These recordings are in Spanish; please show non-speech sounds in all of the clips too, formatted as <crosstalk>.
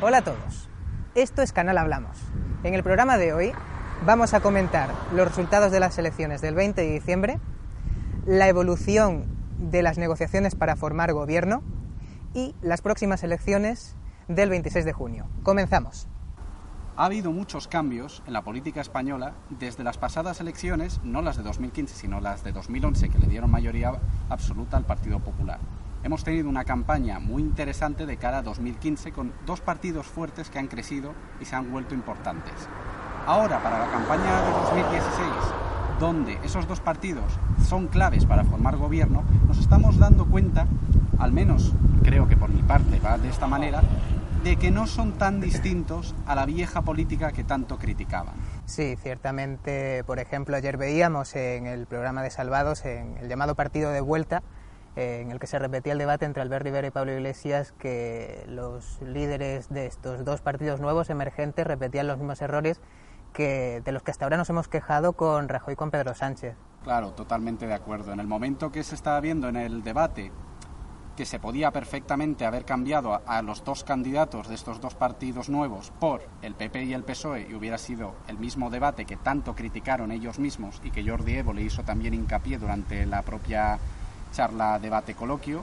Hola a todos. Esto es Canal Hablamos. En el programa de hoy vamos a comentar los resultados de las elecciones del 20 de diciembre, la evolución de las negociaciones para formar gobierno y las próximas elecciones del 26 de junio. Comenzamos. Ha habido muchos cambios en la política española desde las pasadas elecciones, no las de 2015, sino las de 2011, que le dieron mayoría absoluta al Partido Popular hemos tenido una campaña muy interesante de cara a 2015 con dos partidos fuertes que han crecido y se han vuelto importantes. Ahora, para la campaña de 2016, donde esos dos partidos son claves para formar gobierno, nos estamos dando cuenta, al menos creo que por mi parte va de esta manera, de que no son tan distintos a la vieja política que tanto criticaban. Sí, ciertamente, por ejemplo, ayer veíamos en el programa de Salvados, en el llamado Partido de Vuelta, eh, en el que se repetía el debate entre Albert Rivera y Pablo Iglesias, que los líderes de estos dos partidos nuevos emergentes repetían los mismos errores que de los que hasta ahora nos hemos quejado con Rajoy y con Pedro Sánchez. Claro, totalmente de acuerdo. En el momento que se estaba viendo en el debate que se podía perfectamente haber cambiado a, a, los dos candidatos de estos dos partidos nuevos por el PP y el PSOE y hubiera sido el mismo debate que tanto criticaron ellos mismos y que Jordi Evo le hizo también hincapié durante la propia charla, debate, coloquio.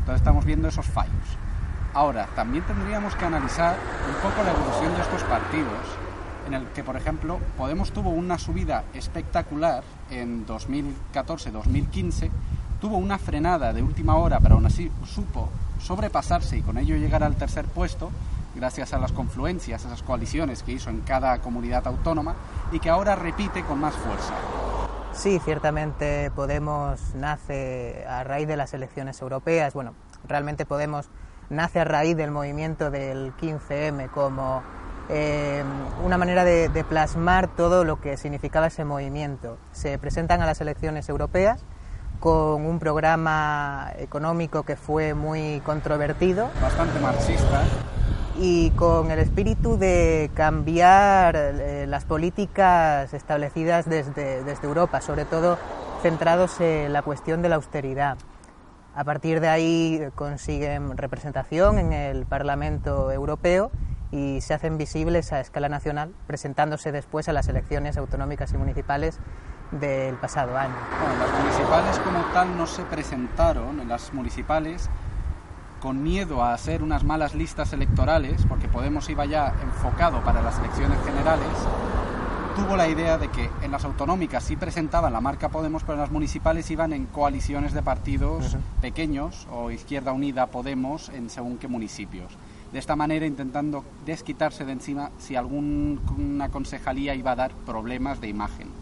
Entonces estamos viendo esos fallos. Ahora, también tendríamos que analizar un poco la evolución de estos partidos, en el que, por ejemplo, Podemos tuvo una subida espectacular en 2014-2015, tuvo una frenada de última hora, pero aún así supo sobrepasarse y con ello llegar al tercer puesto, gracias a las confluencias, a esas coaliciones que hizo en cada comunidad autónoma, y que ahora repite con más fuerza. Sí, ciertamente Podemos nace a raíz de las elecciones europeas. Bueno, realmente Podemos nace a raíz del movimiento del 15M como eh, una manera de, de, plasmar todo lo que significaba ese movimiento. Se presentan a las elecciones europeas con un programa económico que fue muy controvertido. Bastante marxista y con el espíritu de cambiar eh, las políticas establecidas desde, desde, Europa, sobre todo centrados en la cuestión de la austeridad. A partir de ahí consiguen representación en el Parlamento Europeo y se hacen visibles a escala nacional, presentándose después a las elecciones autonómicas y municipales del pasado año. Bueno, las municipales como tal no se presentaron, en las municipales con miedo a hacer unas malas listas electorales, porque Podemos iba ya enfocado para las elecciones generales, tuvo la idea de que en las autonómicas sí presentaban la marca Podemos, pero en las municipales iban en coaliciones de partidos uh -huh. pequeños o Izquierda Unida Podemos en según qué municipios. De esta manera intentando desquitarse de encima si alguna concejalía iba a dar problemas de imagen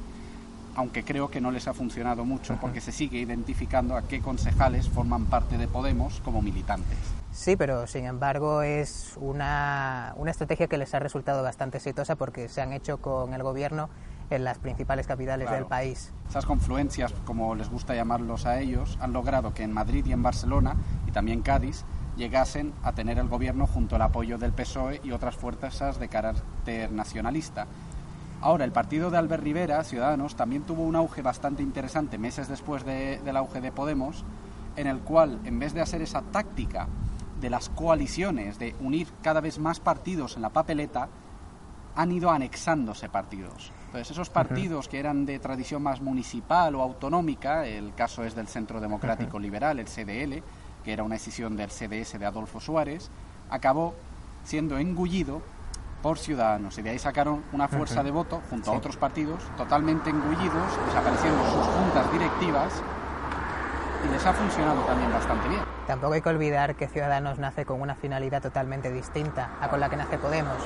aunque creo que no les ha funcionado mucho porque se sigue identificando a qué concejales forman parte de Podemos como militantes. Sí, pero sin embargo es una, una estrategia que les ha resultado bastante exitosa porque se han hecho con el gobierno en las principales capitales claro. del país. Esas confluencias, como les gusta llamarlos a ellos, han logrado que en Madrid y en Barcelona y también Cádiz llegasen a tener el gobierno junto al apoyo del PSOE y otras fuerzas de carácter nacionalista. Ahora, el partido de Albert Rivera, Ciudadanos, también tuvo un auge bastante interesante meses después de, del auge de Podemos, en el cual, en vez de hacer esa táctica de las coaliciones, de unir cada vez más partidos en la papeleta, han ido anexándose partidos. Entonces, esos partidos que eran de tradición más municipal o autonómica, el caso es del Centro Democrático Liberal, el CDL, que era una decisión del CDS de Adolfo Suárez, acabó siendo engullido por Ciudadanos y de ahí sacaron una fuerza uh -huh. de voto junto sí. a otros partidos totalmente engullidos, desapareciendo sus juntas directivas y les ha funcionado también bastante bien. Tampoco hay que olvidar que Ciudadanos nace con una finalidad totalmente distinta a con la que nace Podemos.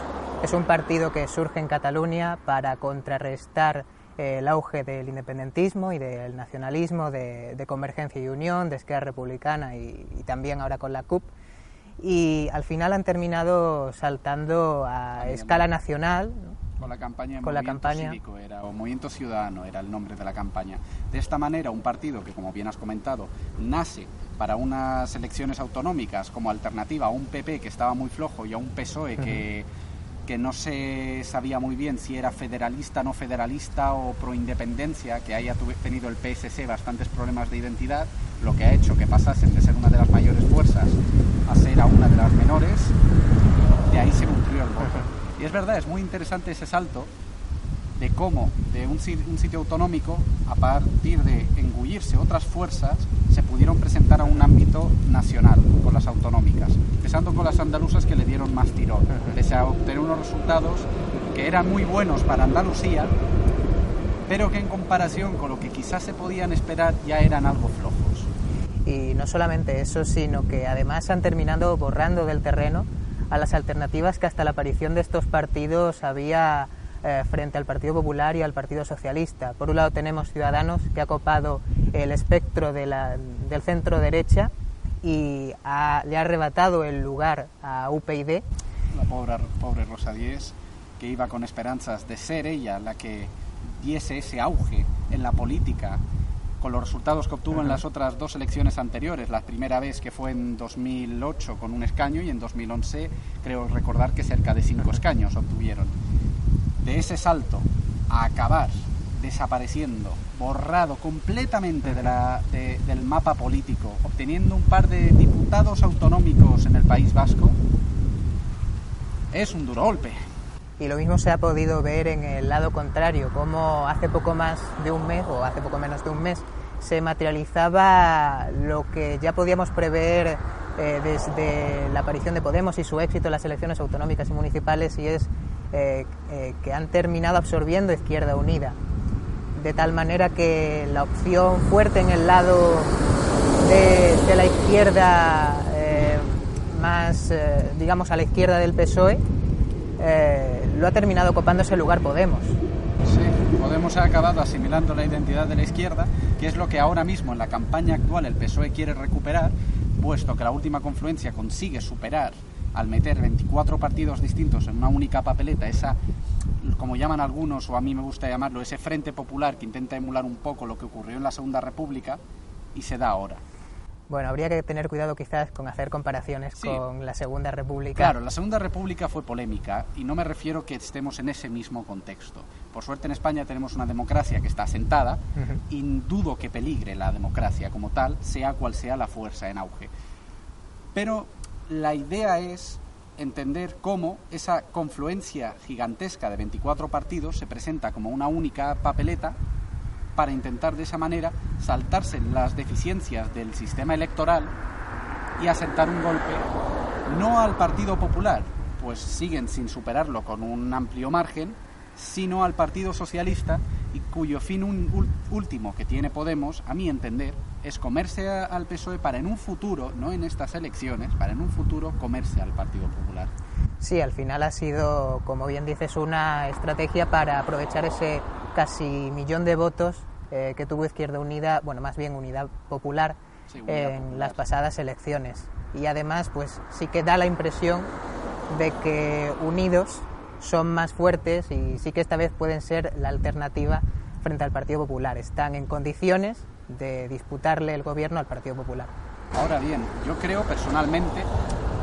Es un partido que surge en Cataluña para contrarrestar eh, el auge del independentismo y del nacionalismo, de, de Convergencia y Unión, de Esquerra Republicana y, y también ahora con la CUP y al final han terminado saltando a escala nacional. ¿no? Con la campaña con Movimiento la campaña. Cívico era, o Movimiento Ciudadano era el nombre de la campaña. De esta manera, un partido que, como bien has comentado, nace para unas elecciones autonómicas como alternativa a un PP que estaba muy flojo y a un PSOE que, que no se sabía muy bien si era federalista, no federalista o pro independencia, que haya tenido el PSC bastantes problemas de identidad, lo que ha hecho que pasasen de ser una de las mayores fuerzas a ser a una de las menores de ahí se cumplió el voto. <laughs> Y es verdad, es muy interesante ese salto de cómo de un, sitio autonómico, a partir de engullirse otras fuerzas, se pudieron presentar a un ámbito nacional con las autonómicas, empezando con las andaluzas que le dieron más tirón, pese a obtener unos resultados que eran muy buenos para Andalucía, pero que en comparación con lo que quizás se podían esperar ya eran algo flojos. Y no solamente eso, sino que además han terminado borrando del terreno a las alternativas que hasta la aparición de estos partidos había eh, frente al Partido Popular y al Partido Socialista. Por un lado tenemos Ciudadanos, que ha copado el espectro de la, del centro derecha y le ha arrebatado el lugar a UPyD. La pobre, pobre Rosa Díez, que iba con esperanzas de ser ella la que diese ese auge en la política con los resultados que obtuvo en las otras dos elecciones anteriores. La primera vez que fue en 2008 con un escaño y en 2011 creo recordar que cerca de cinco escaños obtuvieron de ese salto a acabar desapareciendo, borrado completamente del mapa político, obteniendo un par de diputados autonómicos en el País Vasco, es un duro golpe. Y lo mismo se ha podido ver en el lado contrario, como hace poco más de un mes, o hace poco menos de un mes, se materializaba lo que ya podíamos prever eh, desde la aparición de Podemos y su éxito en las elecciones autonómicas y municipales, y es eh, eh, que han terminado absorbiendo Izquierda Unida. De tal manera que la opción fuerte en el lado de, la izquierda, eh, más, digamos, a la izquierda del PSOE, lo ha terminado ocupando ese lugar Podemos. Sí, Podemos ha acabado asimilando la identidad de la izquierda, que es lo que ahora mismo en la campaña actual el PSOE quiere recuperar, puesto que la última confluencia consigue superar al meter 24 partidos distintos en una única papeleta, esa, como llaman algunos, o a mí me gusta llamarlo, ese frente popular que intenta emular un poco lo que ocurrió en la Segunda República y se da ahora. Bueno, habría que tener cuidado quizás con hacer comparaciones con la Segunda República. Claro, la Segunda República fue polémica y no me refiero que estemos en ese mismo contexto. Por suerte en España tenemos una democracia que está asentada y dudo que peligre la democracia como tal, sea cual sea la fuerza en auge. Pero la idea es entender cómo esa confluencia gigantesca de 24 partidos se presenta como una única papeleta para intentar de esa manera saltarse las deficiencias del sistema electoral y asentar un golpe no al Partido Popular, pues siguen sin superarlo con un amplio margen, sino al Partido Socialista y cuyo fin último que tiene Podemos, a mi entender, es comerse al PSOE para en un futuro, no en estas elecciones, para en un futuro comerse al Partido Popular. Sí, al final ha sido, como bien dices, una estrategia para aprovechar ese casi millón de votos eh, que tuvo Izquierda Unida, bueno, más bien Unidad Popular, en las pasadas elecciones. Y además, pues sí que da la impresión de que unidos son más fuertes y sí que esta vez pueden ser la alternativa frente al Partido Popular. Están en condiciones de disputarle el gobierno al Partido Popular. Ahora bien, yo creo personalmente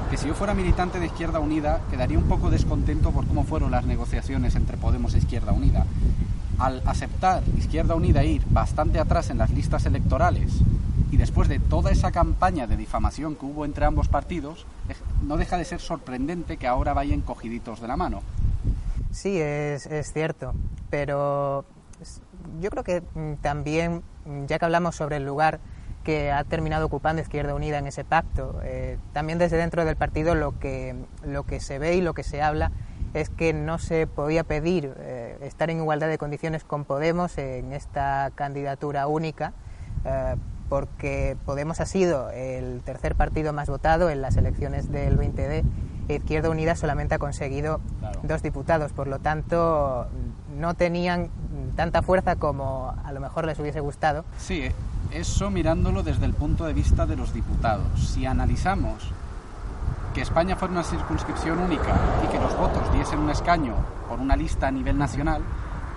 que si yo fuera militante de Izquierda Unida quedaría un poco descontento por cómo fueron las negociaciones entre Podemos e Izquierda Unida. Al aceptar Izquierda Unida ir bastante atrás en las listas electorales y después de toda esa campaña de difamación que hubo entre ambos partidos, no deja de ser sorprendente que ahora vayan cogiditos de la mano. Sí, es, cierto, pero yo creo que mm, también, mm, ya que hablamos sobre el lugar que ha terminado ocupando Izquierda Unida en ese pacto, eh, también desde dentro del partido lo que, lo que se ve y lo que se habla es que no se podía pedir eh, estar en igualdad de condiciones con Podemos en esta candidatura única, eh, porque Podemos ha sido el tercer partido más votado en las elecciones del 20D Izquierda Unida solamente ha conseguido dos diputados, por lo tanto no tenían tanta fuerza como a lo mejor les hubiese gustado. Sí, eso mirándolo desde el punto de vista de los diputados. Si analizamos que España fuera una circunscripción única y que los votos diesen un escaño por una lista a nivel nacional,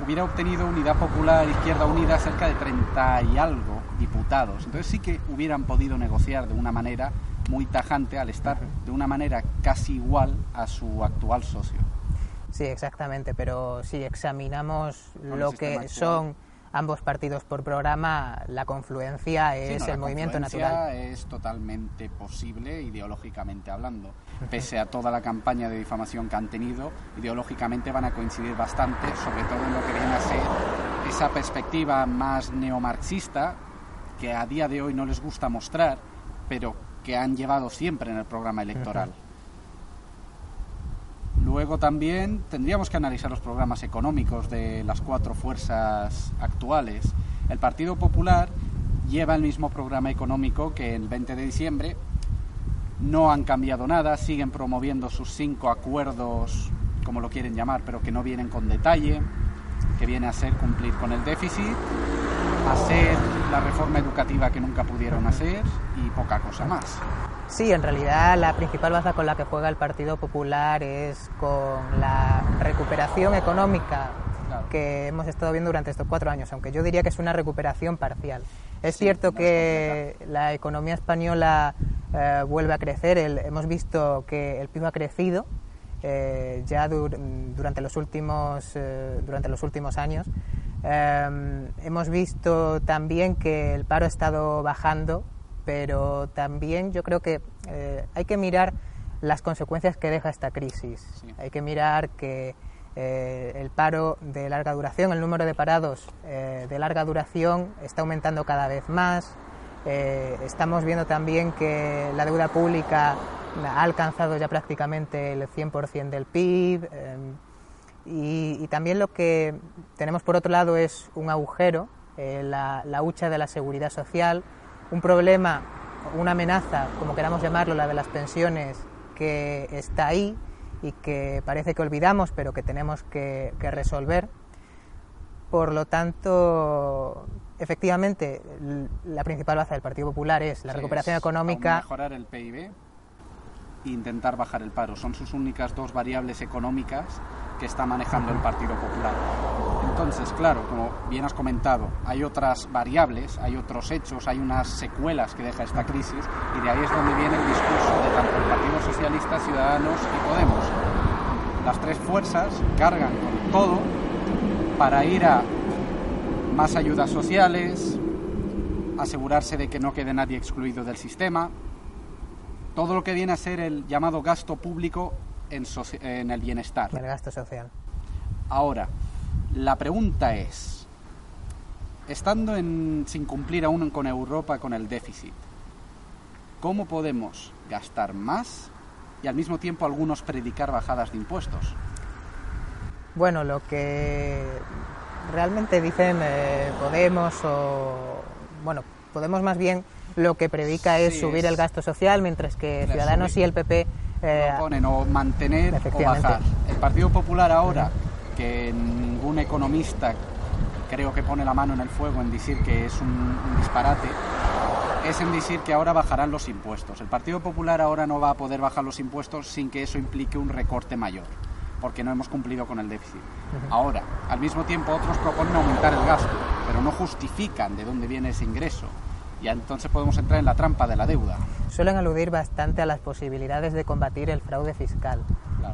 hubiera obtenido Unidad Popular Izquierda Unida cerca de 30 y algo diputados. Entonces sí que hubieran podido negociar de una manera muy tajante al estar de una manera casi igual a su actual socio. Sí, exactamente, pero si examinamos lo que son ambos partidos por programa, la confluencia es el movimiento natural. Es totalmente posible ideológicamente hablando. Pese a toda la campaña de difamación que han tenido, ideológicamente van a coincidir bastante, sobre todo en lo que viene a ser esa perspectiva más neomarxista que a día de hoy no les gusta mostrar, pero que han llevado siempre en el programa electoral. Luego también tendríamos que analizar los programas económicos de las cuatro fuerzas actuales. El Partido Popular lleva el mismo programa económico que el 20 de diciembre. No han cambiado nada, siguen promoviendo sus cinco acuerdos, como lo quieren llamar, pero que no vienen con detalle, que viene a ser cumplir con el déficit, hacer la reforma educativa que nunca pudieron hacer y poca cosa más. Sí, en realidad la principal baza con la que juega el Partido Popular es con la recuperación económica que hemos estado viendo durante estos cuatro años, aunque yo diría que es una recuperación parcial. Es cierto que la economía española eh, vuelve a crecer, hemos visto que el PIB ha crecido eh, ya durante, los últimos, eh, durante los últimos años. hemos visto también que el paro ha estado bajando pero también yo creo que eh, hay que mirar las consecuencias que deja esta crisis. Hay que mirar que eh, el paro de larga duración, el número de parados eh, de larga duración está aumentando cada vez más. estamos viendo también que la deuda pública ha alcanzado ya prácticamente el 100% del PIB. Y, también lo que tenemos por otro lado es un agujero, la, la hucha de la seguridad social, un problema, una amenaza, como queramos llamarlo, la de las pensiones, que está ahí y que parece que olvidamos, pero que tenemos que, resolver. Por lo tanto, efectivamente, la principal base del Partido Popular es la recuperación económica. Mejorar el PIB e intentar bajar el paro. Son sus únicas dos variables económicas que está manejando el Partido Popular. Entonces, claro, como bien has comentado, hay otras variables, hay otros hechos, hay unas secuelas que deja esta crisis y de ahí es donde viene el discurso de tanto el Partido Socialista, Ciudadanos y Podemos. Las tres fuerzas cargan con todo para ir a más ayudas sociales, asegurarse de que no quede nadie excluido del sistema, todo lo que viene a ser el llamado gasto público en, el bienestar. El gasto social. Ahora, la pregunta es, estando en, sin cumplir aún con Europa con el déficit, ¿cómo podemos gastar más y al mismo tiempo algunos predicar bajadas de impuestos? Bueno, lo que realmente dicen eh, Podemos o... Bueno, Podemos más bien lo que predica es subir el gasto social, mientras que Ciudadanos y el PP eh, ponen o mantener o bajar. El Partido Popular ahora, que ningún economista creo que pone la mano en el fuego en decir que es un, disparate, es en decir que ahora bajarán los impuestos. El Partido Popular ahora no va a poder bajar los impuestos sin que eso implique un recorte mayor, porque no hemos cumplido con el déficit. Ahora, al mismo tiempo otros proponen aumentar el gasto, pero no justifican de dónde viene ese ingreso y entonces podemos entrar en la trampa de la deuda. Suelen aludir bastante a las posibilidades de combatir el fraude fiscal.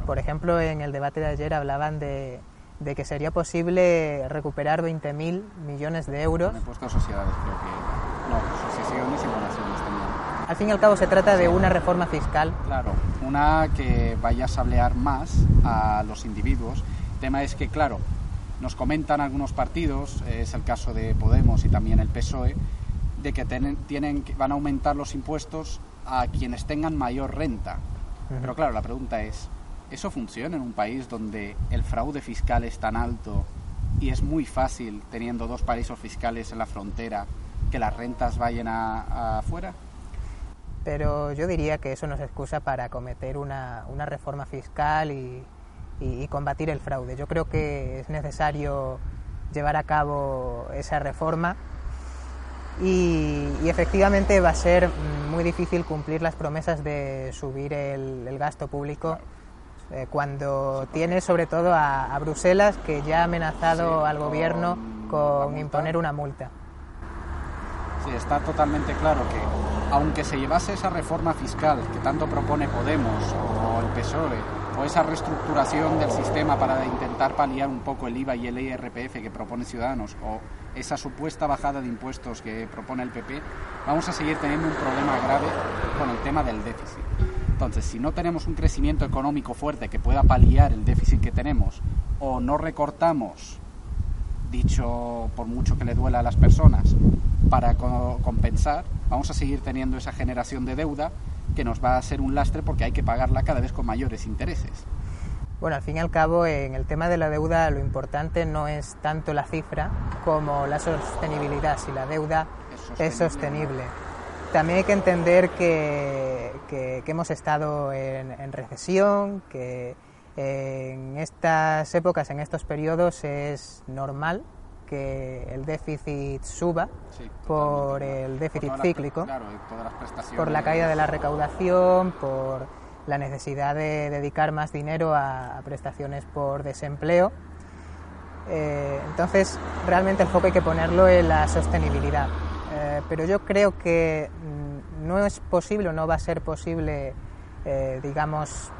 Por ejemplo, en el debate de ayer hablaban de, de que sería posible recuperar 20.000 millones de euros. Impuesto a sociedades, creo que. No, y donaciones también. Al fin y al cabo, se trata de una reforma fiscal. Claro, una que vaya a sablear más a los individuos. El tema es que, claro, nos comentan algunos partidos, es el caso de Podemos y también el PSOE, de que tienen, van a aumentar los impuestos a quienes tengan mayor renta. Pero claro, la pregunta es, ¿eso funciona en un país donde el fraude fiscal es tan alto y es muy fácil, teniendo dos paraísos fiscales en la frontera, que las rentas vayan afuera? Pero yo diría que eso no es excusa para cometer una, una reforma fiscal y, y combatir el fraude. Yo creo que es necesario llevar a cabo esa reforma y, efectivamente va a ser muy difícil cumplir las promesas de subir el, gasto público eh, cuando tiene sobre todo a, Bruselas que ya ha amenazado al gobierno con imponer una multa. Sí, está totalmente claro que aunque se llevase esa reforma fiscal que tanto propone Podemos o el PSOE, o esa reestructuración del sistema para intentar paliar un poco el IVA y el IRPF que propone Ciudadanos, o esa supuesta bajada de impuestos que propone el PP, vamos a seguir teniendo un problema grave con el tema del déficit. Entonces, si no tenemos un crecimiento económico fuerte que pueda paliar el déficit que tenemos, o no recortamos, dicho por mucho que le duela a las personas, para compensar, vamos a seguir teniendo esa generación de deuda que nos va a ser un lastre porque hay que pagarla cada vez con mayores intereses. Bueno, al fin y al cabo, en el tema de la deuda lo importante no es tanto la cifra como la sostenibilidad, si la deuda es sostenible. También hay que entender que, que, hemos estado en, recesión, que en estas épocas, en estos periodos, es normal que el déficit suba por el déficit cíclico, por la caída de la recaudación, por la necesidad de dedicar más dinero a, prestaciones por desempleo. Eh, entonces, realmente el foco hay que ponerlo en la sostenibilidad. Eh, pero yo creo que mm, no es posible no va a ser posible, eh, digamos,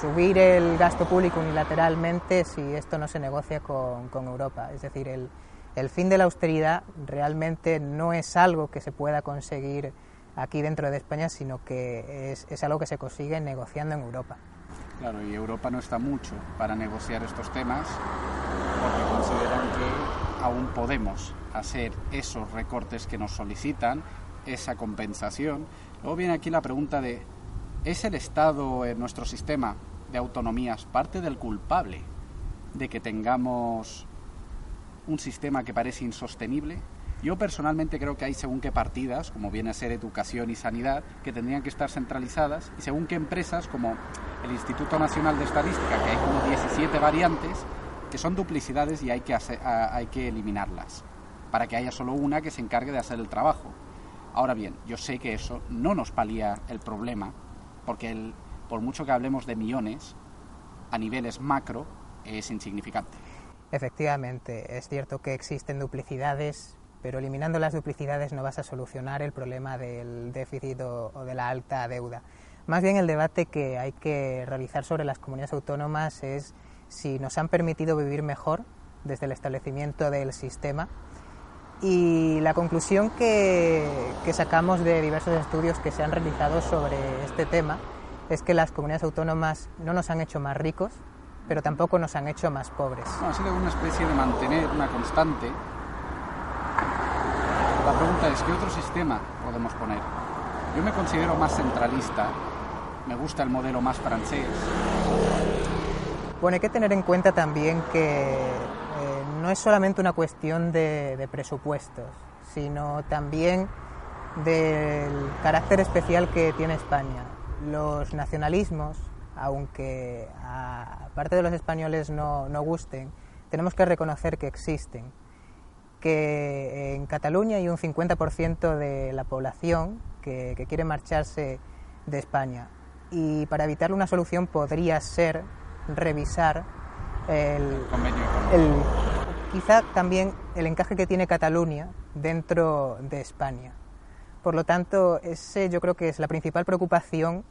subir el gasto público unilateralmente si esto no se negocia con, con Europa. Es decir, el, el fin de la austeridad realmente no es algo que se pueda conseguir aquí dentro de España, sino que es, es algo que se consigue negociando en Europa. Claro, y Europa no está mucho para negociar estos temas porque consideran que aún podemos hacer esos recortes que nos solicitan, esa compensación. Luego viene aquí la pregunta de, ¿es el Estado en nuestro sistema de autonomías parte del culpable de que tengamos un sistema que parece insostenible? Yo personalmente creo que hay según qué partidas, como viene a ser educación y sanidad, que tendrían que estar centralizadas y según qué empresas, como el Instituto Nacional de Estadística, que hay como 17 variantes, que son duplicidades y hay que, hay que eliminarlas, para que haya solo una que se encargue de hacer el trabajo. Ahora bien, yo sé que eso no nos palía el problema, porque el, por mucho que hablemos de millones, a niveles macro es insignificante. Efectivamente, es cierto que existen duplicidades pero eliminando las duplicidades no vas a solucionar el problema del déficit o, de la alta deuda. Más bien el debate que hay que realizar sobre las comunidades autónomas es si nos han permitido vivir mejor desde el establecimiento del sistema y la conclusión que, sacamos de diversos estudios que se han realizado sobre este tema es que las comunidades autónomas no nos han hecho más ricos, pero tampoco nos han hecho más pobres. ha sido una especie de mantener una constante la pregunta es, ¿qué otro sistema podemos poner? Yo me considero más centralista, me gusta el modelo más francés. Bueno, hay que tener en cuenta también que eh, no es solamente una cuestión de, presupuestos, sino también del carácter especial que tiene España. Los nacionalismos, aunque a parte de los españoles no, no gusten, tenemos que reconocer que existen que en Cataluña hay un 50% de la población que, quiere marcharse de España y para evitar una solución podría ser revisar el, el, quizá también el encaje que tiene Cataluña dentro de España. Por lo tanto, ese yo creo que es la principal preocupación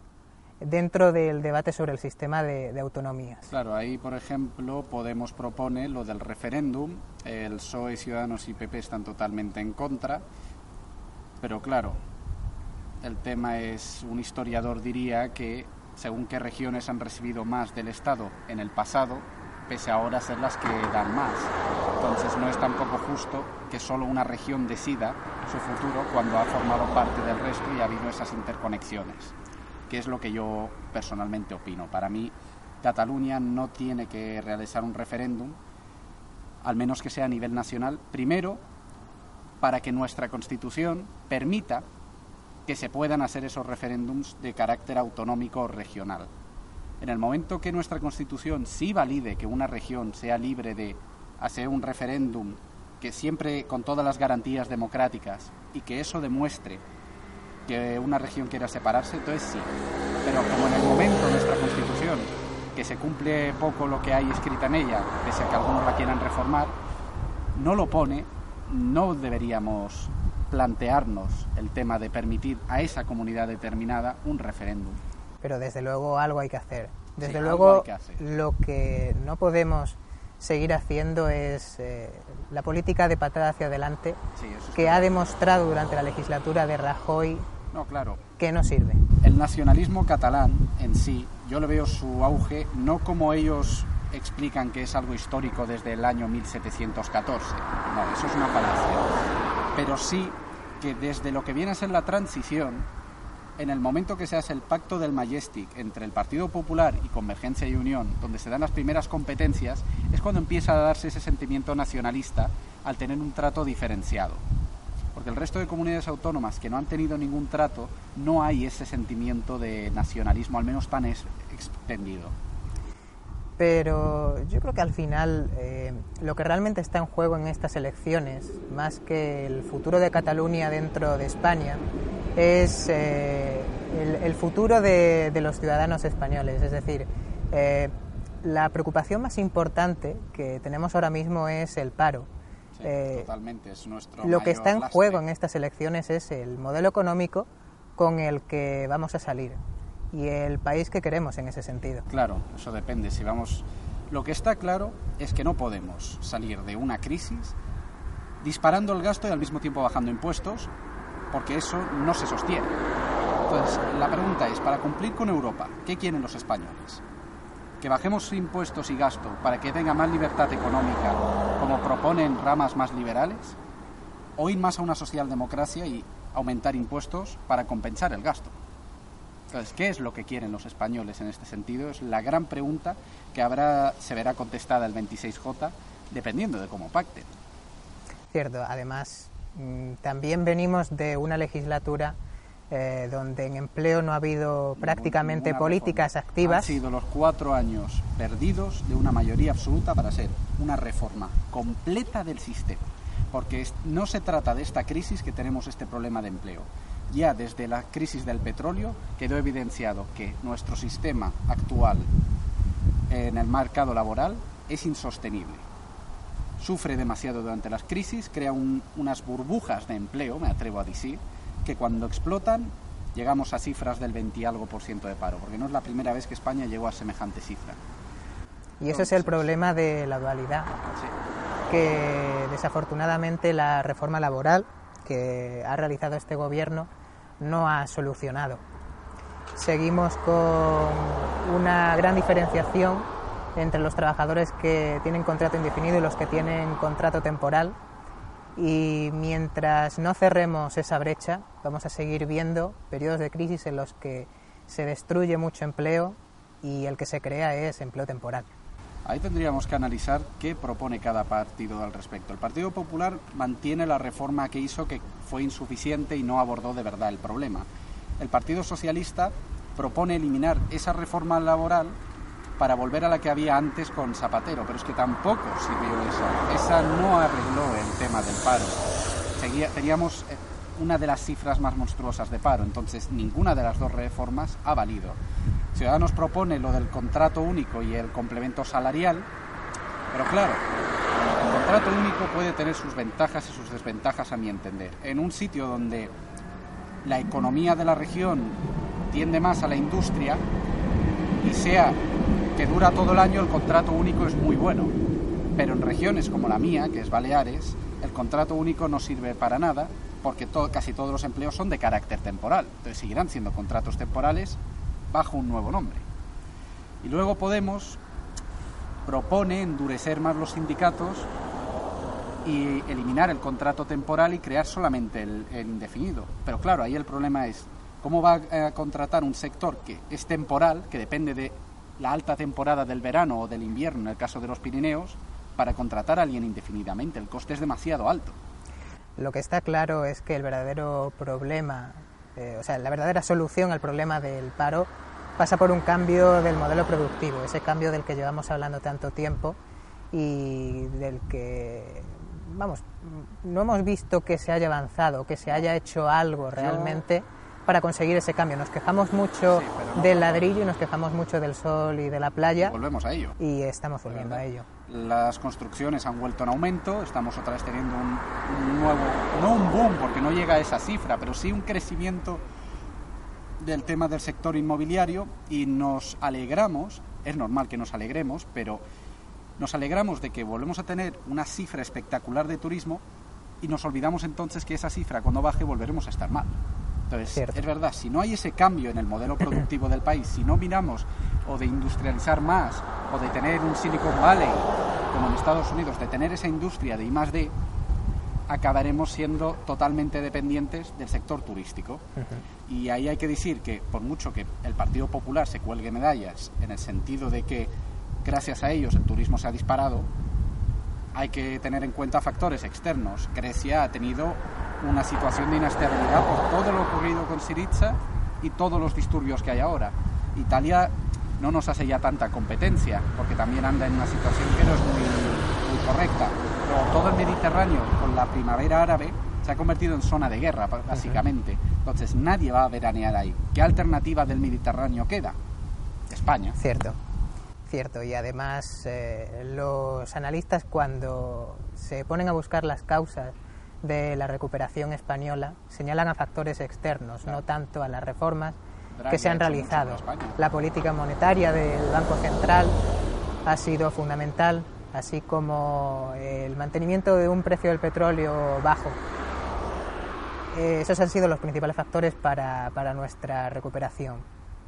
dentro del debate sobre el sistema de, autonomías. Claro, ahí, por ejemplo, Podemos propone lo del referéndum, el PSOE, Ciudadanos y PP están totalmente en contra, pero claro, el tema es, un historiador diría que según qué regiones han recibido más del Estado en el pasado, pese a ahora ser las que dan más. Entonces no es tampoco justo que solo una región decida su futuro cuando ha formado parte del resto y ha habido esas interconexiones que es lo que yo personalmente opino. Para mí, Cataluña no tiene que realizar un referéndum, al menos que sea a nivel nacional, primero para que nuestra Constitución permita que se puedan hacer esos referéndums de carácter autonómico o regional. En el momento que nuestra Constitución sí valide que una región sea libre de hacer un referéndum que siempre con todas las garantías democráticas y que eso demuestre que una región quiera separarse, entonces sí. Pero como en el momento nuestra Constitución, que se cumple poco lo que hay escrita en ella, pese a que algunos la quieran reformar, no lo pone, no deberíamos plantearnos el tema de permitir a esa comunidad determinada un referéndum. Pero desde luego algo hay que hacer. Desde luego lo que no podemos seguir haciendo es eh, la política de patada hacia adelante Sí, es que ha demostrado durante la legislatura de Rajoy No, claro. que no sirve. El nacionalismo catalán en sí, yo le veo su auge no como ellos explican que es algo histórico desde el año 1714. No, eso es una falacia. Pero sí que desde lo que viene a ser la transición, en el momento que se hace el pacto del Majestic entre el Partido Popular y Convergencia y Unión, donde se dan las primeras competencias, es cuando empieza a darse ese sentimiento nacionalista al tener un trato diferenciado. Porque el resto de comunidades autónomas que no han tenido ningún trato, no hay ese sentimiento de nacionalismo, al menos tan extendido. Pero yo creo que al final eh, lo que realmente está en juego en estas elecciones, más que el futuro de Cataluña dentro de España, es eh, el, futuro de, de los ciudadanos españoles. Es decir, eh, la preocupación más importante que tenemos ahora mismo es el paro. Sí, Eh, totalmente, es nuestro lo que mayor está en lastre. juego en estas elecciones es el modelo económico con el que vamos a salir y el país que queremos en ese sentido. Claro, eso depende. Si vamos, lo que está claro es que no podemos salir de una crisis disparando el gasto y al mismo tiempo bajando impuestos, porque eso no se sostiene. Entonces, la pregunta es, para cumplir con Europa, ¿qué quieren los españoles? ¿Que bajemos impuestos y gasto para que tenga más libertad económica, como proponen ramas más liberales? ¿O ir más a una socialdemocracia y aumentar impuestos para compensar el gasto? Entonces, ¿qué es lo que quieren los españoles en este sentido? Es la gran pregunta que habrá, se verá contestada el 26J, dependiendo de cómo pacten. Cierto, además mm, también venimos de una legislatura eh, donde en empleo no ha habido prácticamente Ninguna políticas reforma. activas. Han sido los cuatro años perdidos de una mayoría absoluta para ser una reforma completa del sistema. Porque no se trata de esta crisis que tenemos este problema de empleo. Ya desde la crisis del petróleo quedó evidenciado que nuestro sistema actual en el mercado laboral es insostenible. Sufre demasiado durante las crisis, crea un- unas burbujas de empleo, me atrevo a decir, que cuando explotan llegamos a cifras del 20 y algo por ciento de paro, porque no es la primera vez que España llegó a semejante cifra. Y ese es el problema de la dualidad, Sí. que desafortunadamente la reforma laboral que ha realizado este gobierno no ha solucionado. Seguimos con una gran diferenciación entre los trabajadores que tienen contrato indefinido y los que tienen contrato temporal. Y mientras no cerremos esa brecha, vamos a seguir viendo periodos de crisis en los que se destruye mucho empleo y el que se crea es empleo temporal. Ahí tendríamos que analizar qué propone cada partido al respecto. El Partido Popular mantiene la reforma que hizo que fue insuficiente y no abordó de verdad el problema. El Partido Socialista propone eliminar esa reforma laboral para volver a la que había antes con Zapatero, pero es que tampoco sirvió eso. Esa no arregló el tema del paro. Teníamos eh, una de las cifras más monstruosas de paro, entonces ninguna de las dos reformas ha valido. Ciudadanos propone lo del contrato único y el complemento salarial, pero claro, el contrato único puede tener sus ventajas y sus desventajas a mi entender. En un sitio donde la economía de la región tiende más a la industria y sea que dura todo el año, el contrato único es muy bueno. Pero en regiones como la mía, que es Baleares, el contrato único no sirve para nada porque casi todos los empleos son de carácter temporal. Entonces seguirán siendo contratos temporales bajo un nuevo nombre. Y luego Podemos propone endurecer más los sindicatos y eliminar el contrato temporal y crear solamente el, el indefinido. Pero claro, ahí el problema es cómo va a contratar un sector que es temporal, que depende de la alta temporada del verano o del invierno, en el caso de los Pirineos, para contratar a alguien indefinidamente. El coste es demasiado alto. Lo que está claro es que el verdadero problema, eh, o sea, la verdadera solución al problema del paro pasa por un cambio del modelo productivo, ese cambio del que llevamos hablando tanto tiempo y del que, vamos, no hemos visto que se haya avanzado, que se haya hecho algo realmente para conseguir ese cambio. Nos quejamos mucho Sí, pero no del ladrillo y nos quejamos mucho del sol y de la playa Volvemos a ello. y estamos volviendo a ello. Las construcciones han vuelto en aumento, estamos otra vez teniendo un, un nuevo, no un boom porque no llega a esa cifra, pero sí un crecimiento del tema del sector inmobiliario y nos alegramos, es normal que nos alegremos, pero nos alegramos de que volvemos a tener una cifra espectacular de turismo y nos olvidamos entonces que esa cifra cuando baje volveremos a estar mal. Entonces, es verdad, si no hay ese cambio en el modelo <clears throat> productivo del país, si no miramos o de industrializar más, o de tener un Silicon Valley, como en Estados Unidos, de tener esa industria de I D, acabaremos siendo totalmente dependientes del sector turístico. Y ahí hay que decir que, por mucho que el Partido Popular se cuelgue medallas, en el sentido de que gracias a ellos el turismo se ha disparado, hay que tener en cuenta factores externos. Grecia ha tenido una situación de inestabilidad por todo lo ocurrido con Siriza y todos los disturbios que hay ahora. Italia no nos hace ya tanta competencia, porque también anda en una situación que no es muy, correcta. Pero todo el Mediterráneo, con la primavera árabe, se ha convertido en zona de guerra, básicamente. Entonces nadie va a veranear ahí. ¿Qué alternativa del Mediterráneo queda? España. Cierto. Cierto, y además eh, los analistas cuando se ponen a buscar las causas de la recuperación española señalan a factores externos, no tanto a las reformas que se han realizado. La política monetaria del Banco Central ha sido fundamental, así como el mantenimiento de un precio del petróleo bajo. Eh, esos han sido los principales factores para, para nuestra recuperación,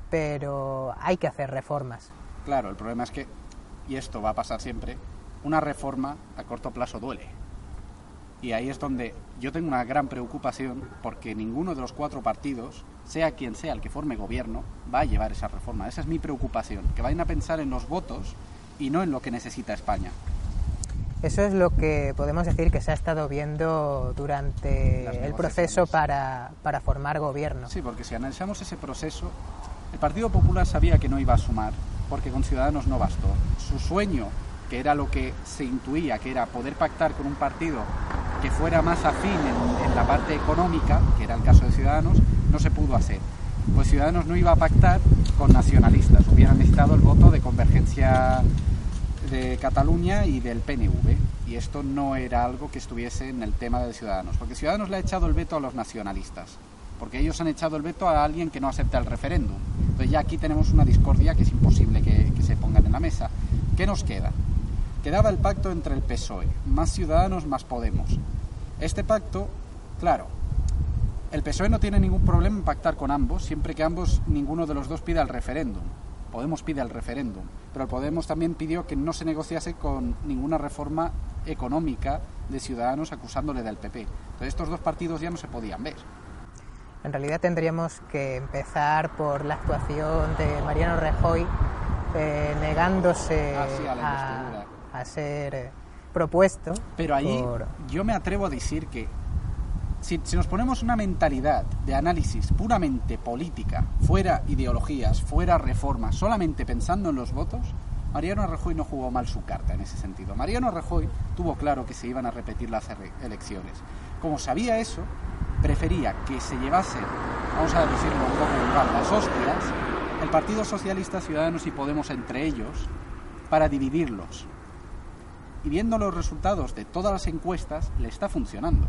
pero hay que hacer reformas. Claro, el problema es que, y esto va a pasar siempre, una reforma a corto plazo duele. Y ahí es donde yo tengo una gran preocupación porque ninguno de los cuatro partidos, sea quien sea el que forme gobierno, va a llevar esa reforma. Esa es mi preocupación, que vayan a pensar en los votos y no en lo que necesita España. Eso es lo que podemos decir que se ha estado viendo durante el proceso para, para formar gobierno. Sí, porque si analizamos ese proceso, el Partido Popular sabía que no iba a sumar, porque con Ciudadanos no bastó. Su sueño, que era lo que se intuía, que era poder pactar con un partido que fuera más afín en, la parte económica, que era el caso de Ciudadanos, no se pudo hacer. Pues Ciudadanos no iba a pactar con nacionalistas, hubieran necesitado el voto de convergencia de Cataluña y del PNV. Y esto no era algo que estuviese en el tema de Ciudadanos, porque Ciudadanos le ha echado el veto a los nacionalistas, porque ellos han echado el veto a alguien que no acepta el referéndum. Entonces ya aquí tenemos una discordia que es imposible que, se pongan en la mesa. ¿Qué nos queda? Quedaba el pacto entre el PSOE, más Ciudadanos, más Podemos. Este pacto, claro, el PSOE no tiene ningún problema en pactar con ambos, siempre que ambos, ninguno de los dos pida el referéndum. Podemos pide el referéndum, pero Podemos también pidió que no se negociase con ninguna reforma económica de Ciudadanos acusándole del PP. Entonces estos dos partidos ya no se podían ver. En realidad tendríamos que empezar por la actuación de Mariano Rajoy eh, negándose ah, a, ser eh, propuesto. Pero ahí yo me atrevo a decir que si, si, nos ponemos una mentalidad de análisis puramente política, fuera ideologías, fuera reformas, solamente pensando en los votos, Mariano Rajoy no jugó mal su carta en ese sentido. Mariano Rajoy tuvo claro que se iban a repetir las elecciones. Como sabía eso, prefería que se llevasen, vamos a decirlo un poco las hostias, el Partido Socialista, Ciudadanos y Podemos entre ellos, para dividirlos. Y viendo los resultados de todas las encuestas, le está funcionando.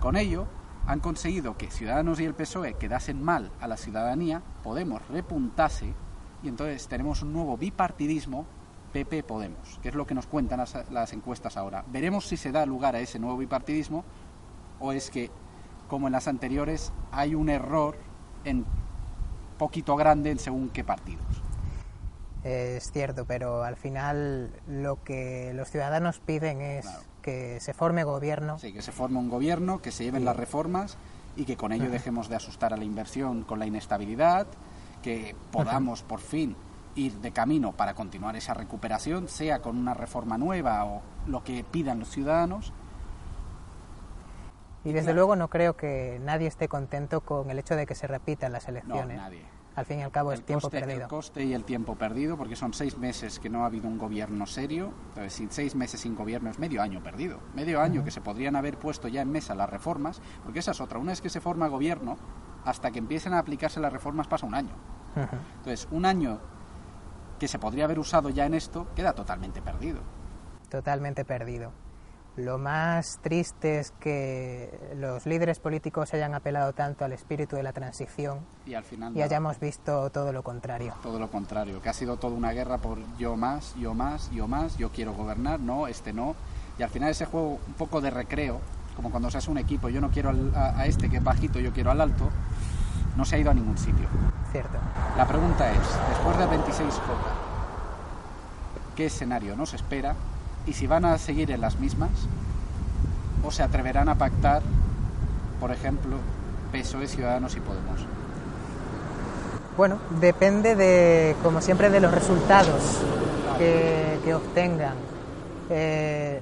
Con ello, han conseguido que Ciudadanos y el PSOE quedasen mal a la ciudadanía, Podemos repuntase, y entonces tenemos un nuevo bipartidismo PP-Podemos, que es lo que nos cuentan las, las encuestas ahora. Veremos si se da lugar a ese nuevo bipartidismo o es que como en las anteriores, hay un error en poquito grande en según qué partidos. Es cierto, pero al final lo que los ciudadanos piden es que se forme gobierno. Sí, que se forme un gobierno, que se lleven las reformas y que con ello dejemos de asustar a la inversión con la inestabilidad, que podamos por fin ir de camino para continuar esa recuperación, sea con una reforma nueva o lo que pidan los ciudadanos, y desde luego no creo que nadie esté contento con el hecho de que se repitan las elecciones. No, nadie. Al fin y al cabo el es tiempo perdido. El coste y el tiempo perdido, porque son seis meses que no ha habido un gobierno serio. Entonces, seis meses sin gobierno es medio año perdido. Medio año que se podrían haber puesto ya en mesa las reformas, porque esa es otra. Una vez que se forma gobierno, hasta que empiecen a aplicarse las reformas pasa un año. Entonces, un año que se podría haber usado ya en esto queda totalmente perdido. Totalmente perdido. Lo más triste es que los líderes políticos hayan apelado tanto al espíritu de la transición y, al final, y hayamos visto todo lo contrario. Todo lo contrario, que ha sido toda una guerra por yo más, yo más, yo más, yo quiero gobernar, no, este no. Y al final ese juego un poco de recreo, como cuando se hace un equipo, yo no quiero a, este que es bajito, yo quiero al alto, no se ha ido a ningún sitio. Cierto. La pregunta es, después del 26J, ¿qué escenario nos espera y si van a seguir en las mismas o se atreverán a pactar, por ejemplo, PSOE, Ciudadanos y Podemos. Bueno, depende de, como siempre, de los resultados que, obtengan. Eh,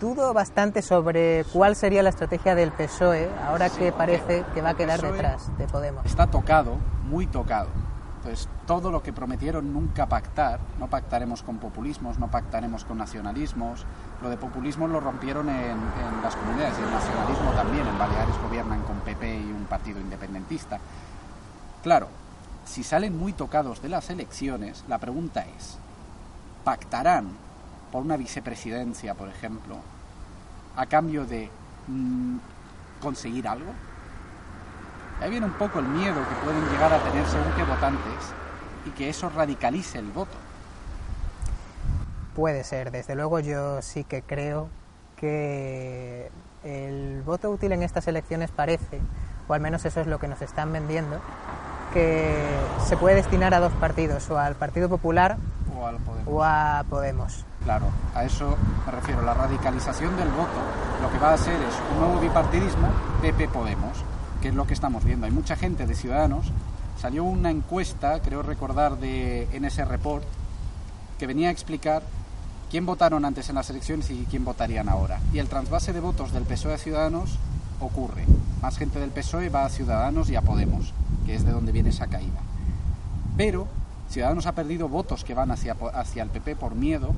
dudo bastante sobre cuál sería la estrategia del PSOE ahora que parece que va a quedar e detrás de Podemos. Está tocado, muy tocado entonces, todo lo que prometieron nunca pactar, no pactaremos con populismos, no pactaremos con nacionalismos, lo de populismo lo rompieron en, las comunidades y el nacionalismo también, en Baleares gobiernan con PP y un partido independentista. Claro, si salen muy tocados de las elecciones, la pregunta es, ¿pactarán por una vicepresidencia, por ejemplo, a cambio de mm, conseguir algo? Ahí viene un poco el miedo que pueden llegar a tener según qué votantes y que eso radicalice el voto. Puede ser, desde luego yo sí que creo que el voto útil en estas elecciones parece, o al menos eso es lo que nos están vendiendo, que se puede destinar a dos partidos, o al Partido Popular o, a Podemos. Claro, a eso me refiero. La radicalización del voto lo que va a hacer es un nuevo bipartidismo PP-Podemos que es lo que estamos viendo. Hay mucha gente de Ciudadanos. Salió una encuesta, creo recordar, de NS Report, que venía a explicar quién votaron antes en las elecciones y quién votarían ahora. Y el trasvase de votos del PSOE a Ciudadanos ocurre. Más gente del PSOE va a Ciudadanos y a Podemos, que es de donde viene esa caída. Pero Ciudadanos ha perdido votos que van hacia, hacia el PP por miedo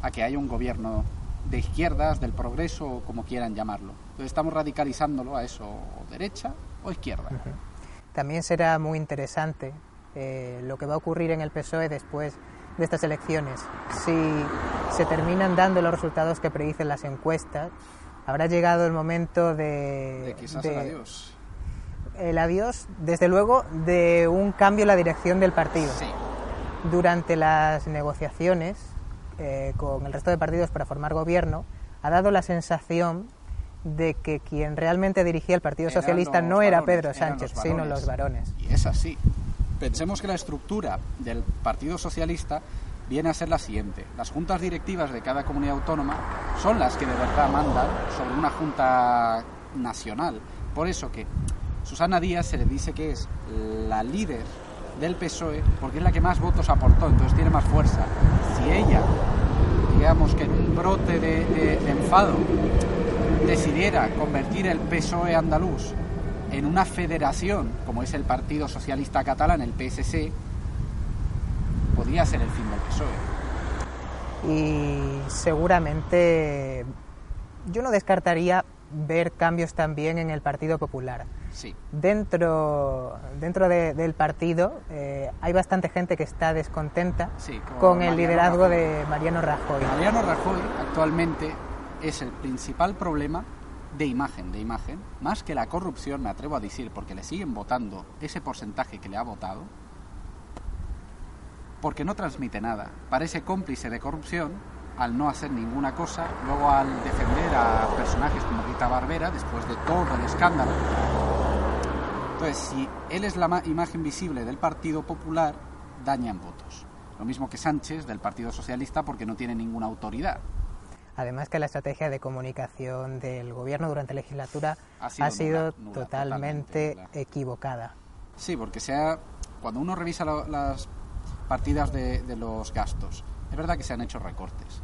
a que haya un gobierno de izquierdas, del progreso, como quieran llamarlo. Entonces estamos radicalizándolo a eso, derecha o izquierda. También será muy interesante eh, lo que va a ocurrir en el PSOE después de estas elecciones. Si se terminan dando los resultados que predicen las encuestas, habrá llegado el momento de... De quizás el adiós. El adiós, desde luego, de un cambio en la dirección del partido. Sí. Durante las negociaciones eh, con el resto de partidos para formar gobierno, ha dado la sensación de que quien realmente dirigía el Partido Socialista no era Pedro Sánchez, sino los varones. Y es así. Pensemos que la estructura del Partido Socialista viene a ser la siguiente. Las juntas directivas de cada comunidad autónoma son las que de verdad mandan sobre una junta nacional. Por eso que Susana Díaz se le dice que es la líder del PSOE porque es la que más votos aportó, entonces tiene más fuerza. Si ella, digamos que brote de enfado, decidiera convertir el PSOE andaluz en una federación, como es el Partido Socialista Catalán, el PSC, podría ser el fin del PSOE. Y seguramente yo no descartaría ver cambios también en el Partido Popular. Sí. Dentro, dentro del partido eh, hay bastante gente que está descontenta con, el liderazgo de Mariano Rajoy. Mariano Rajoy actualmente es el principal problema de imagen, de imagen, más que la corrupción, me atrevo a decir, porque le siguen votando ese porcentaje que le ha votado, porque no transmite nada. Parece cómplice de corrupción al no hacer ninguna cosa, luego al defender a personajes como Rita Barbera, después de todo el escándalo. Entonces, si él es la imagen visible del Partido Popular, dañan votos. Lo mismo que Sánchez del Partido Socialista porque no tiene ninguna autoridad. Además que la estrategia de comunicación del gobierno durante la legislatura ha sido, totalmente, equivocada. Sí, porque sea, cuando uno revisa las partidas de, de los gastos, es verdad que se han hecho recortes,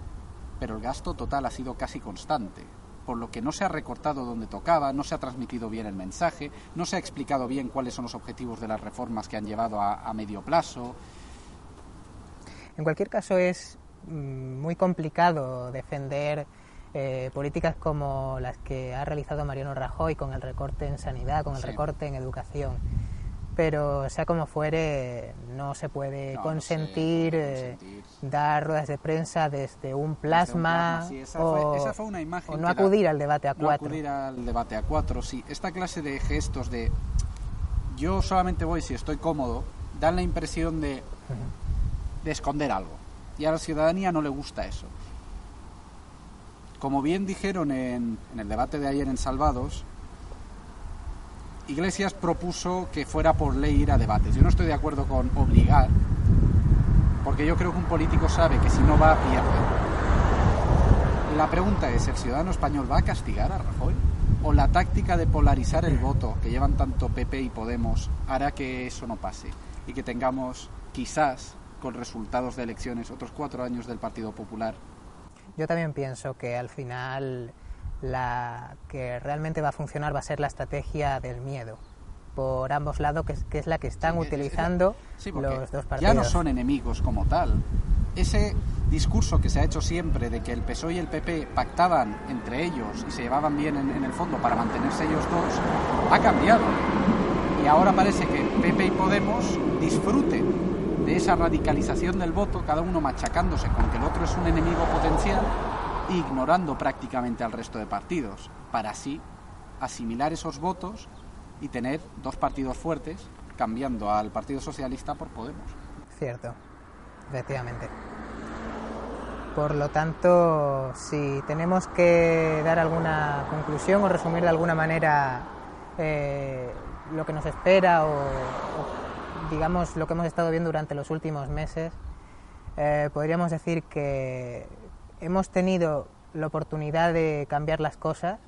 pero el gasto total ha sido casi constante por lo que no se ha recortado donde tocaba, no se ha transmitido bien el mensaje, no se ha explicado bien cuáles son los objetivos de las reformas que han llevado a, a medio plazo. En cualquier caso, es muy complicado defender eh, políticas como las que ha realizado Mariano Rajoy con el recorte en sanidad, con el recorte en educación. pero sea como fuere, no se puede No, no eh, consentir. dar ruedas de prensa desde un plasma, plasma, sí, esa o, fue- esa fue una imagen o que no la- acudir al debate a No cuatro. acudir al debate a cuatro, sí. Esta clase de gestos de yo solamente voy si estoy cómodo, dan la impresión de, de esconder algo. Y a la ciudadanía no le gusta eso. Como bien dijeron en, en el debate de ayer en Salvados, Iglesias propuso que fuera por ley ir a debates. Yo no estoy de acuerdo con obligar, porque yo creo que un político sabe que si no va, pierde. La pregunta es, ¿el ciudadano español va a castigar a Rajoy? ¿O la táctica de polarizar el voto que llevan tanto PP y Podemos hará que eso no pase? Y que tengamos, quizás, con resultados de elecciones, otros cuatro años del Partido Popular. Yo también pienso que al final la que realmente va a funcionar va a ser la estrategia del miedo por ambos lados, que es, que es la que están Sí, es- es la- utilizando Sí, los dos partidos. ya no son enemigos como tal. Ese discurso que se ha hecho siempre de que el PSOE y el PP pactaban entre ellos y se llevaban bien en, en el fondo para mantenerse ellos dos, ha cambiado. Y ahora parece que PP y Podemos disfruten de esa radicalización del voto, cada uno machacándose con que el otro es un enemigo potencial, e ignorando prácticamente al resto de partidos, para así asimilar esos votos y tener dos partidos fuertes, cambiando al Partido Socialista por Podemos. Cierto, efectivamente. Por lo tanto, si tenemos que dar alguna conclusión o resumir de alguna manera eh, lo que nos espera o, o, digamos lo que hemos estado viendo durante los últimos meses, eh, podríamos decir que hemos tenido la oportunidad de cambiar las cosas,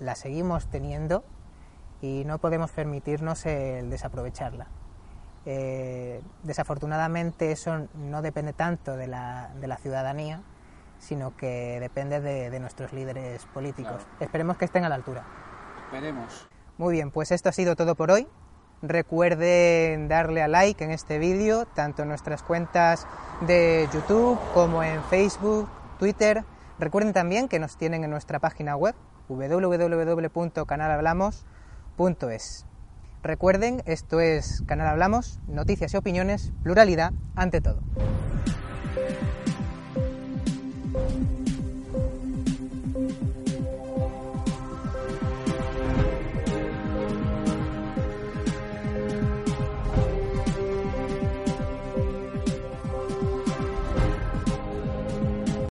las seguimos teniendo y no podemos permitirnos el desaprovecharla. Eh, desafortunadamente eso no depende tanto de la, de la ciudadanía, sino que depende de, de nuestros líderes políticos. Claro. Esperemos que estén a la altura. Esperemos. Muy bien, pues esto ha sido todo por hoy. Recuerden darle a like en este vídeo, tanto en nuestras cuentas de YouTube como en Facebook, Twitter. Recuerden también que nos tienen en nuestra página web www.canalhablamos.es. Recuerden, esto es Canal Hablamos, noticias y opiniones, pluralidad ante todo.